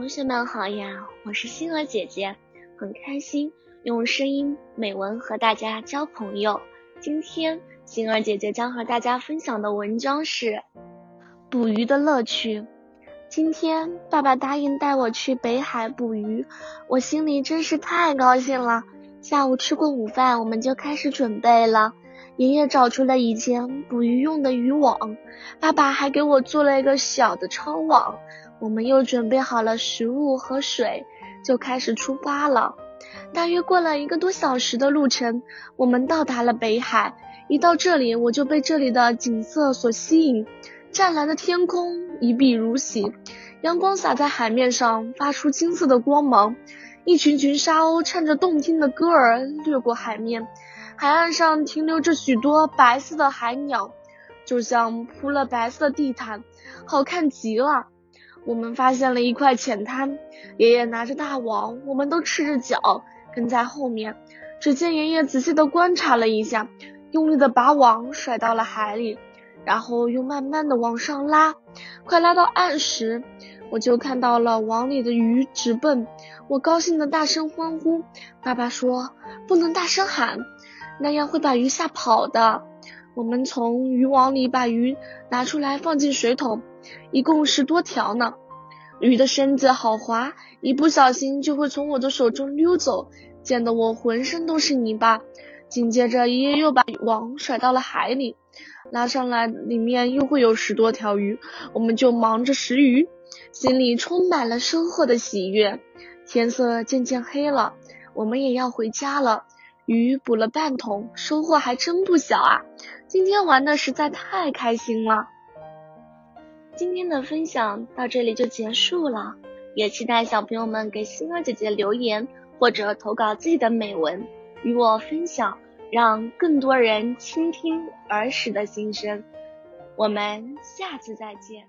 同学们好呀，我是星儿姐姐，很开心用声音美文和大家交朋友。今天星儿姐姐将和大家分享的文章是捕鱼的乐趣。今天爸爸答应带我去北海捕鱼，我心里真是太高兴了。下午吃过午饭，我们就开始准备了。爷爷找出了以前捕鱼用的渔网，爸爸还给我做了一个小的抄网。我们又准备好了食物和水，就开始出发了。大约过了一个多小时的路程，我们到达了北海。一到这里，我就被这里的景色所吸引。湛蓝的天空一碧如洗，阳光洒在海面上，发出金色的光芒。一群群沙鸥唱着动听的歌儿掠过海面，海岸上停留着许多白色的海鸟，就像铺了白色地毯，好看极了。我们发现了一块浅滩，爷爷拿着大网，我们都赤着脚跟在后面。只见爷爷仔细的观察了一下，用力的把网甩到了海里，然后又慢慢的往上拉。快拉到岸时，我就看到了网里的鱼直奔，我高兴的大声欢呼。爸爸说不能大声喊，那样会把鱼吓跑的。我们从渔网里把鱼拿出来，放进水桶，一共十多条呢。鱼的身子好滑，一不小心就会从我的手中溜走，溅得我浑身都是泥巴。紧接着，爷爷又把网甩到了海里，拉上来，里面又会有十多条鱼。我们就忙着拾鱼，心里充满了收获的喜悦。天色渐渐黑了，我们也要回家了。鱼捕了半桶，收获还真不小啊！今天玩的实在太开心了。今天的分享到这里就结束了，也期待小朋友们给星儿姐姐留言或者投稿自己的美文与我分享，让更多人倾听儿时的心声。我们下次再见。